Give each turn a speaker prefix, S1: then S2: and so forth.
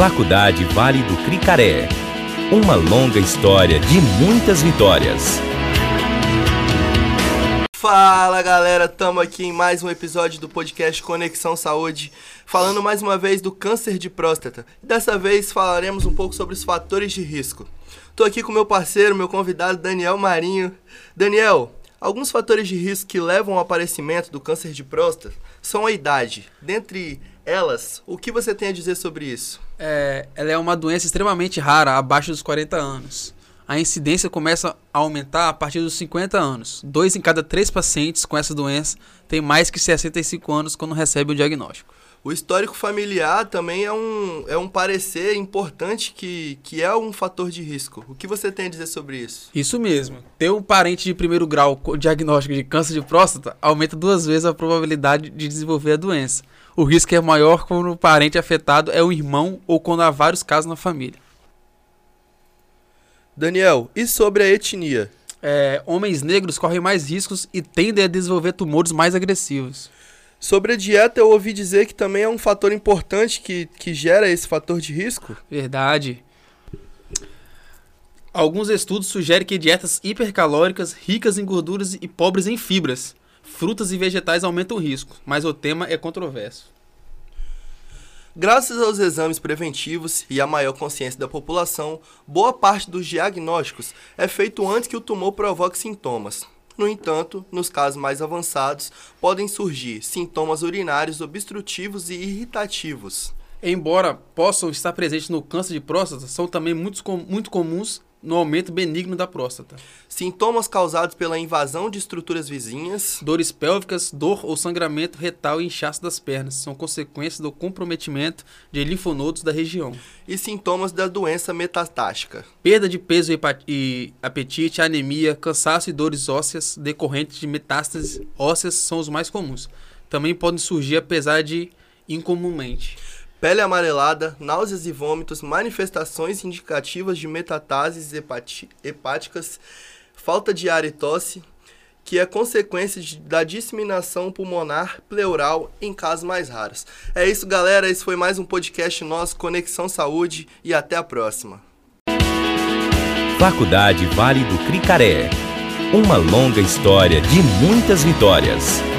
S1: Faculdade Vale do Cricaré. Uma longa história de muitas vitórias.
S2: Fala galera, estamos aqui em mais um episódio do podcast Conexão Saúde, falando mais uma vez do câncer de próstata. Dessa vez falaremos um pouco sobre os fatores de risco. Estou aqui com meu parceiro, meu convidado Daniel Marinho. Daniel, alguns fatores de risco que levam ao aparecimento do câncer de próstata são a idade. Dentre elas, o que você tem a dizer sobre isso?
S3: É, ela é uma doença extremamente rara, abaixo dos 40 anos. A incidência começa a aumentar a partir dos 50 anos. Dois em cada três pacientes com essa doença têm mais que 65 anos quando recebem o diagnóstico.
S2: O histórico familiar também é um, é um parecer importante que, que é um fator de risco. O que você tem a dizer sobre isso?
S3: Isso mesmo. Ter um parente de primeiro grau com diagnóstico de câncer de próstata aumenta duas vezes a probabilidade de desenvolver a doença. O risco é maior quando o parente afetado é um irmão ou quando há vários casos na família.
S2: Daniel, e sobre a etnia?
S3: É, homens negros correm mais riscos e tendem a desenvolver tumores mais agressivos.
S2: Sobre a dieta, eu ouvi dizer que também é um fator importante que, que gera esse fator de risco.
S3: Verdade. Alguns estudos sugerem que dietas hipercalóricas, ricas em gorduras e pobres em fibras, frutas e vegetais aumentam o risco, mas o tema é controverso.
S2: Graças aos exames preventivos e à maior consciência da população, boa parte dos diagnósticos é feito antes que o tumor provoque sintomas. No entanto, nos casos mais avançados, podem surgir sintomas urinários obstrutivos e irritativos.
S3: Embora possam estar presentes no câncer de próstata, são também muito, muito comuns no aumento benigno da próstata.
S2: Sintomas causados pela invasão de estruturas vizinhas.
S3: Dores pélvicas, dor ou sangramento retal e inchaço das pernas são consequências do comprometimento de linfonodos da região.
S2: E sintomas da doença metastática.
S3: Perda de peso e apetite, anemia, cansaço e dores ósseas decorrentes de metástases ósseas são os mais comuns. Também podem surgir apesar de incomumente
S2: pele amarelada, náuseas e vômitos, manifestações indicativas de metastases hepáticas, falta de ar e tosse, que é consequência de, da disseminação pulmonar pleural em casos mais raros. É isso, galera. Esse foi mais um podcast nosso, Conexão Saúde, e até a próxima.
S1: Faculdade Vale do Cricaré. Uma longa história de muitas vitórias.